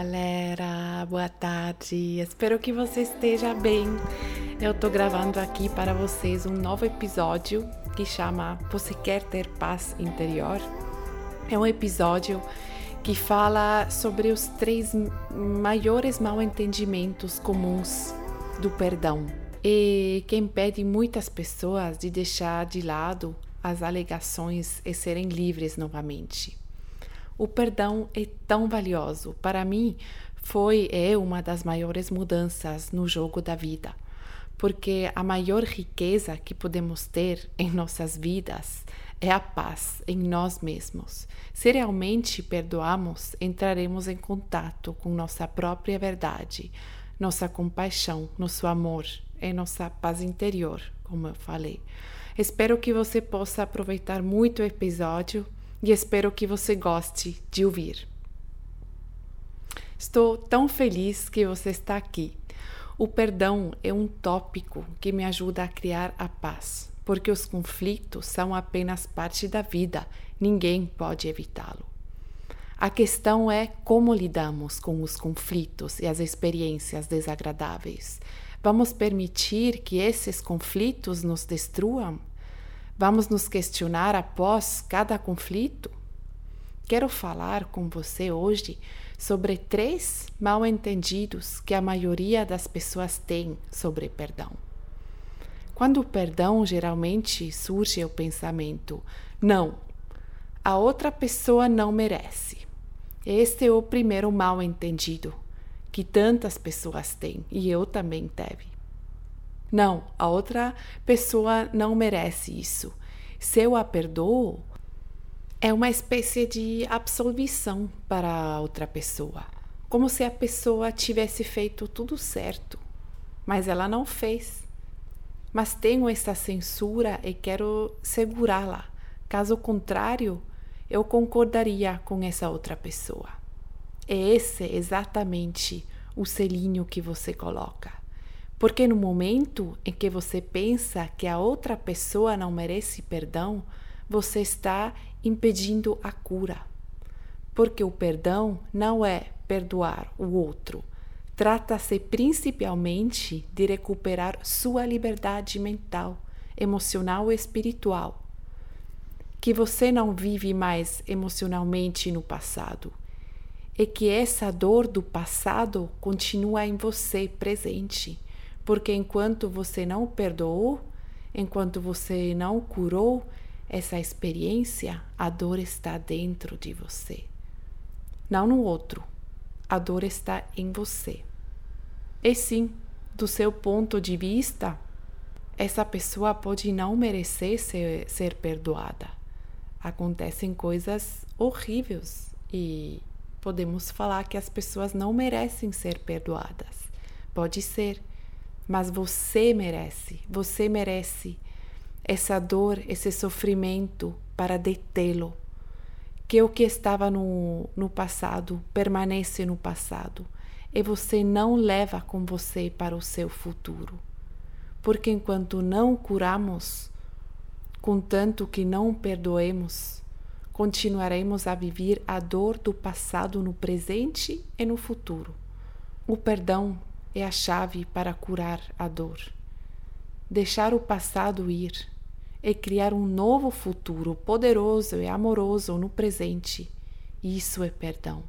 Galera, boa tarde. Espero que você esteja bem. Eu tô gravando aqui para vocês um novo episódio que chama Você quer ter paz interior? É um episódio que fala sobre os três maiores mal-entendimentos comuns do perdão e que impede muitas pessoas de deixar de lado as alegações e serem livres novamente. O perdão é tão valioso. Para mim, foi é uma das maiores mudanças no jogo da vida, porque a maior riqueza que podemos ter em nossas vidas é a paz em nós mesmos. Se realmente perdoamos, entraremos em contato com nossa própria verdade, nossa compaixão, nosso amor e nossa paz interior, como eu falei. Espero que você possa aproveitar muito o episódio e espero que você goste de ouvir. Estou tão feliz que você está aqui. O perdão é um tópico que me ajuda a criar a paz, porque os conflitos são apenas parte da vida, ninguém pode evitá-lo. A questão é como lidamos com os conflitos e as experiências desagradáveis. Vamos permitir que esses conflitos nos destruam? Vamos nos questionar após cada conflito? Quero falar com você hoje sobre três mal-entendidos que a maioria das pessoas tem sobre perdão. Quando o perdão geralmente surge o pensamento: não, a outra pessoa não merece. Este é o primeiro mal-entendido que tantas pessoas têm e eu também teve. Não, a outra pessoa não merece isso. Se eu a perdoo, é uma espécie de absolvição para a outra pessoa, como se a pessoa tivesse feito tudo certo, mas ela não fez. Mas tenho essa censura e quero segurá-la. Caso contrário, eu concordaria com essa outra pessoa. É esse exatamente o selinho que você coloca. Porque no momento em que você pensa que a outra pessoa não merece perdão, você está impedindo a cura. Porque o perdão não é perdoar o outro. Trata-se principalmente de recuperar sua liberdade mental, emocional e espiritual. Que você não vive mais emocionalmente no passado e que essa dor do passado continua em você presente porque enquanto você não perdoou, enquanto você não curou essa experiência, a dor está dentro de você, não no outro. A dor está em você. E sim, do seu ponto de vista, essa pessoa pode não merecer ser, ser perdoada. Acontecem coisas horríveis e podemos falar que as pessoas não merecem ser perdoadas. Pode ser, mas você merece, você merece essa dor, esse sofrimento para detê-lo. Que o que estava no, no passado permanece no passado e você não leva com você para o seu futuro. Porque enquanto não curamos, contanto que não perdoemos, continuaremos a viver a dor do passado no presente e no futuro. O perdão é a chave para curar a dor. Deixar o passado ir e criar um novo futuro poderoso e amoroso no presente. Isso é perdão.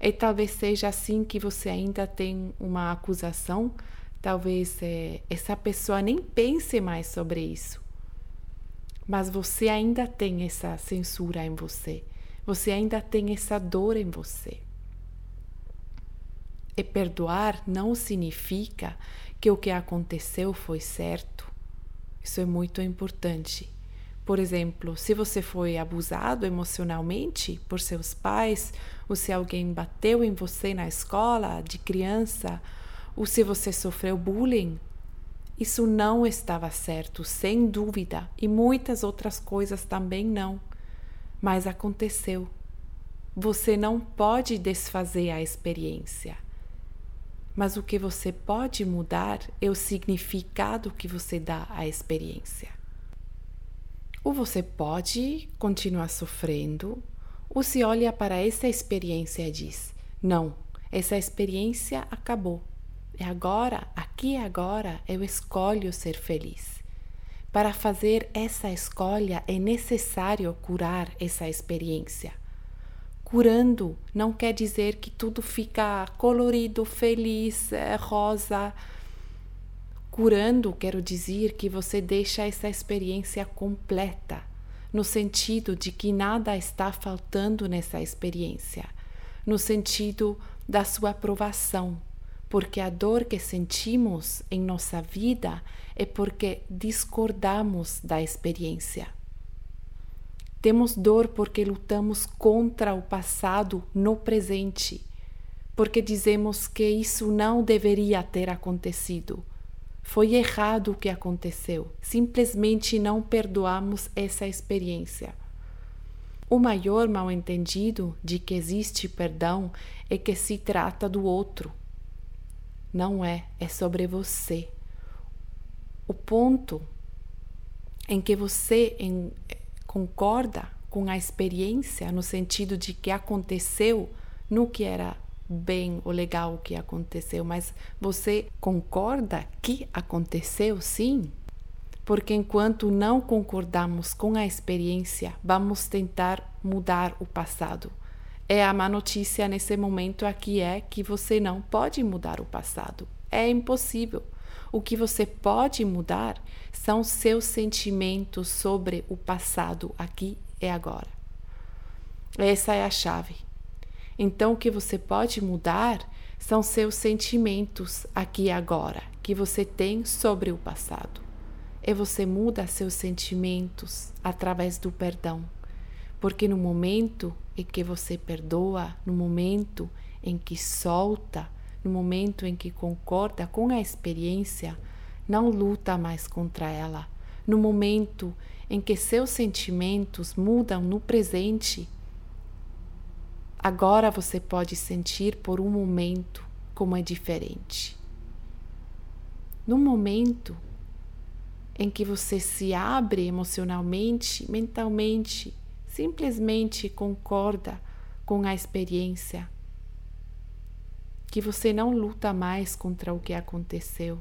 E talvez seja assim que você ainda tem uma acusação, talvez é, essa pessoa nem pense mais sobre isso. Mas você ainda tem essa censura em você, você ainda tem essa dor em você. E perdoar não significa que o que aconteceu foi certo. Isso é muito importante. Por exemplo, se você foi abusado emocionalmente por seus pais, ou se alguém bateu em você na escola de criança, ou se você sofreu bullying, isso não estava certo, sem dúvida, e muitas outras coisas também não. Mas aconteceu. Você não pode desfazer a experiência mas o que você pode mudar é o significado que você dá à experiência. Ou você pode continuar sofrendo, ou se olha para essa experiência e diz: Não, essa experiência acabou. E agora, aqui e agora, eu escolho ser feliz. Para fazer essa escolha é necessário curar essa experiência. Curando não quer dizer que tudo fica colorido, feliz, é, rosa. Curando, quero dizer que você deixa essa experiência completa, no sentido de que nada está faltando nessa experiência, no sentido da sua aprovação, porque a dor que sentimos em nossa vida é porque discordamos da experiência. Temos dor porque lutamos contra o passado no presente, porque dizemos que isso não deveria ter acontecido. Foi errado o que aconteceu, simplesmente não perdoamos essa experiência. O maior mal-entendido de que existe perdão é que se trata do outro não é, é sobre você. O ponto em que você concorda com a experiência, no sentido de que aconteceu, no que era bem ou legal o que aconteceu, mas você concorda que aconteceu sim? Porque enquanto não concordamos com a experiência, vamos tentar mudar o passado. É a má notícia nesse momento aqui é que você não pode mudar o passado. É impossível. O que você pode mudar são seus sentimentos sobre o passado aqui e agora. Essa é a chave. Então, o que você pode mudar são seus sentimentos aqui e agora que você tem sobre o passado. E você muda seus sentimentos através do perdão. Porque no momento em que você perdoa, no momento em que solta, no momento em que concorda com a experiência, não luta mais contra ela. No momento em que seus sentimentos mudam no presente, agora você pode sentir por um momento como é diferente. No momento em que você se abre emocionalmente, mentalmente, simplesmente concorda com a experiência, que você não luta mais contra o que aconteceu,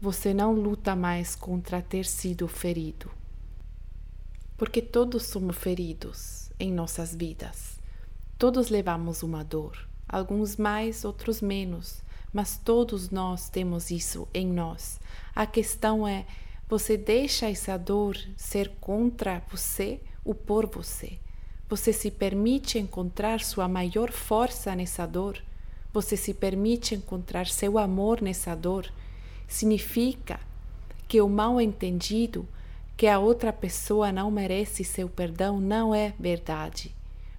você não luta mais contra ter sido ferido. Porque todos somos feridos em nossas vidas, todos levamos uma dor, alguns mais, outros menos, mas todos nós temos isso em nós. A questão é: você deixa essa dor ser contra você o por você. Você se permite encontrar sua maior força nessa dor. Você se permite encontrar seu amor nessa dor. Significa que o mal entendido, que a outra pessoa não merece seu perdão, não é verdade.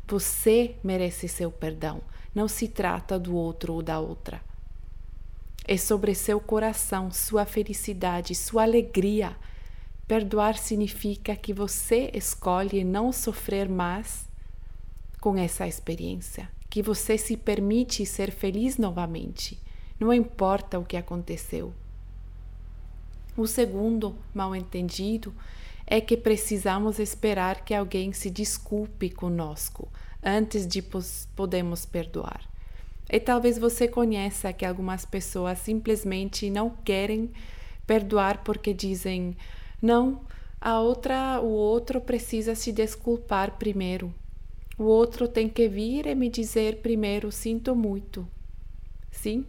Você merece seu perdão. Não se trata do outro ou da outra. É sobre seu coração, sua felicidade, sua alegria Perdoar significa que você escolhe não sofrer mais com essa experiência, que você se permite ser feliz novamente, não importa o que aconteceu. O segundo mal-entendido é que precisamos esperar que alguém se desculpe conosco antes de podemos perdoar. E talvez você conheça que algumas pessoas simplesmente não querem perdoar porque dizem: não, a outra, o outro precisa se desculpar primeiro. O outro tem que vir e me dizer primeiro: sinto muito. Sim,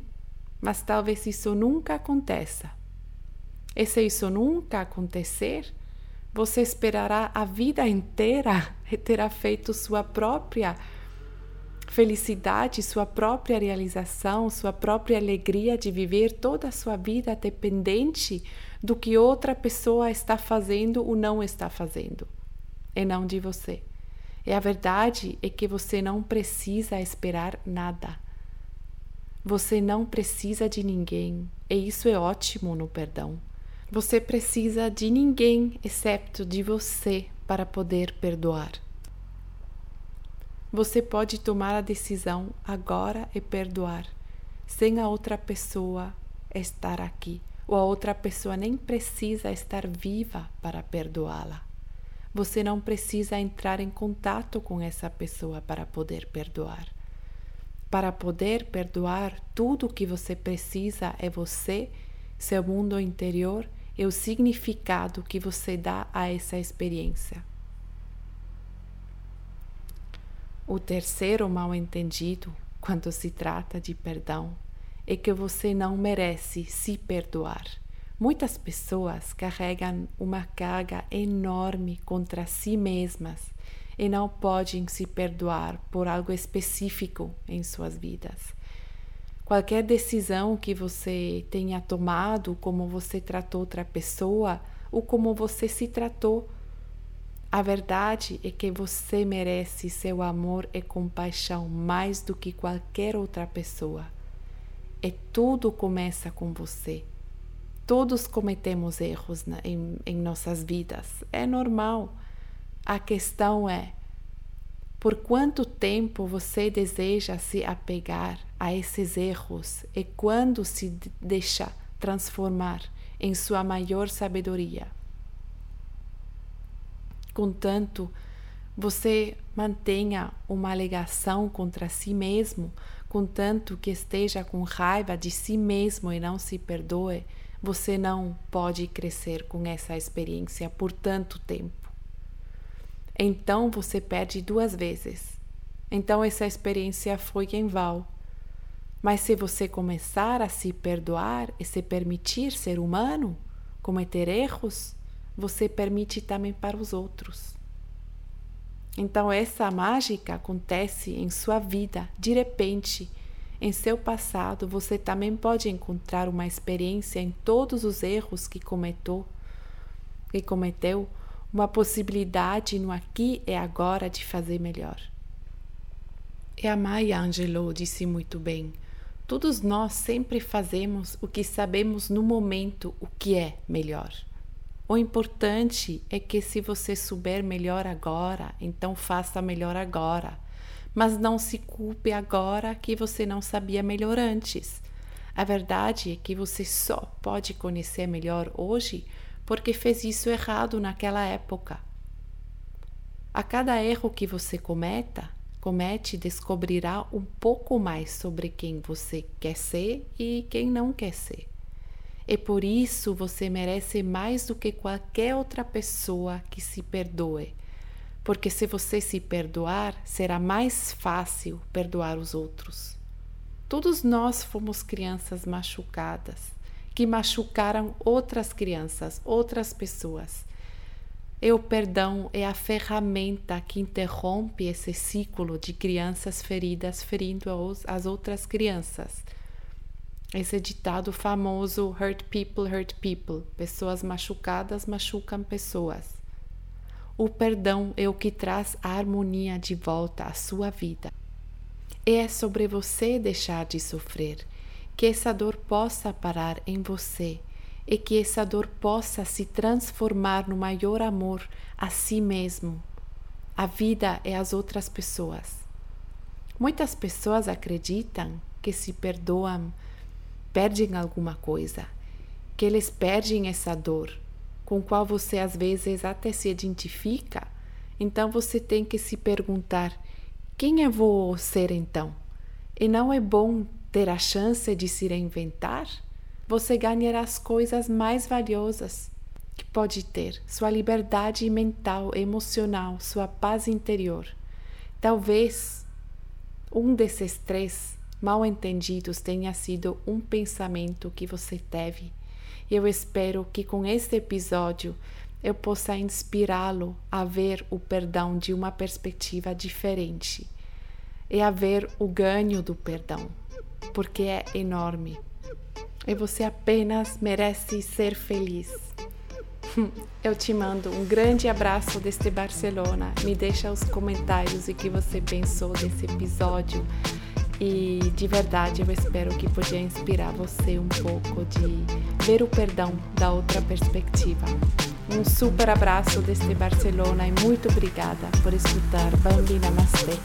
mas talvez isso nunca aconteça. E se isso nunca acontecer, você esperará a vida inteira e terá feito sua própria felicidade, sua própria realização, sua própria alegria de viver toda a sua vida dependente do que outra pessoa está fazendo ou não está fazendo, e não de você. E a verdade é que você não precisa esperar nada. Você não precisa de ninguém, e isso é ótimo no perdão. Você precisa de ninguém exceto de você para poder perdoar. Você pode tomar a decisão agora e perdoar, sem a outra pessoa estar aqui ou a outra pessoa nem precisa estar viva para perdoá-la. Você não precisa entrar em contato com essa pessoa para poder perdoar. Para poder perdoar, tudo que você precisa é você, seu mundo interior e o significado que você dá a essa experiência. O terceiro mal-entendido, quando se trata de perdão, é que você não merece se perdoar. Muitas pessoas carregam uma carga enorme contra si mesmas e não podem se perdoar por algo específico em suas vidas. Qualquer decisão que você tenha tomado, como você tratou outra pessoa ou como você se tratou, a verdade é que você merece seu amor e compaixão mais do que qualquer outra pessoa. E tudo começa com você. Todos cometemos erros na, em, em nossas vidas. É normal. A questão é: por quanto tempo você deseja se apegar a esses erros e quando se deixa transformar em sua maior sabedoria? Contanto, você mantenha uma alegação contra si mesmo, contanto que esteja com raiva de si mesmo e não se perdoe, você não pode crescer com essa experiência por tanto tempo. Então você perde duas vezes. Então essa experiência foi em vão. Mas se você começar a se perdoar e se permitir ser humano, cometer erros, você permite também para os outros. Então, essa mágica acontece em sua vida, de repente. Em seu passado, você também pode encontrar uma experiência em todos os erros que cometeu, que cometeu, uma possibilidade no aqui e agora de fazer melhor. E a Maya Angelou disse muito bem: todos nós sempre fazemos o que sabemos no momento o que é melhor. O importante é que se você souber melhor agora, então faça melhor agora. Mas não se culpe agora que você não sabia melhor antes. A verdade é que você só pode conhecer melhor hoje porque fez isso errado naquela época. A cada erro que você cometa, comete, descobrirá um pouco mais sobre quem você quer ser e quem não quer ser. E por isso você merece mais do que qualquer outra pessoa que se perdoe. Porque se você se perdoar, será mais fácil perdoar os outros. Todos nós fomos crianças machucadas, que machucaram outras crianças, outras pessoas. E o perdão é a ferramenta que interrompe esse ciclo de crianças feridas ferindo as outras crianças esse ditado famoso hurt people hurt people, pessoas machucadas machucam pessoas. O perdão é o que traz a harmonia de volta à sua vida. E é sobre você deixar de sofrer, que essa dor possa parar em você e que essa dor possa se transformar no maior amor a si mesmo, a vida e as outras pessoas. Muitas pessoas acreditam que se perdoam perdem alguma coisa, que eles perdem essa dor, com qual você às vezes até se identifica, então você tem que se perguntar: quem eu vou ser então? E não é bom ter a chance de se reinventar? Você ganhará as coisas mais valiosas que pode ter: sua liberdade mental, emocional, sua paz interior. Talvez um desses três mal entendidos tenha sido um pensamento que você teve. Eu espero que com este episódio eu possa inspirá-lo a ver o perdão de uma perspectiva diferente e a ver o ganho do perdão, porque é enorme. E você apenas merece ser feliz. Eu te mando um grande abraço desde Barcelona. Me deixa os comentários o que você pensou desse episódio. E de verdade eu espero que podia inspirar você um pouco de ver o perdão da outra perspectiva. Um super abraço desde Barcelona e muito obrigada por escutar Bambi Namastê.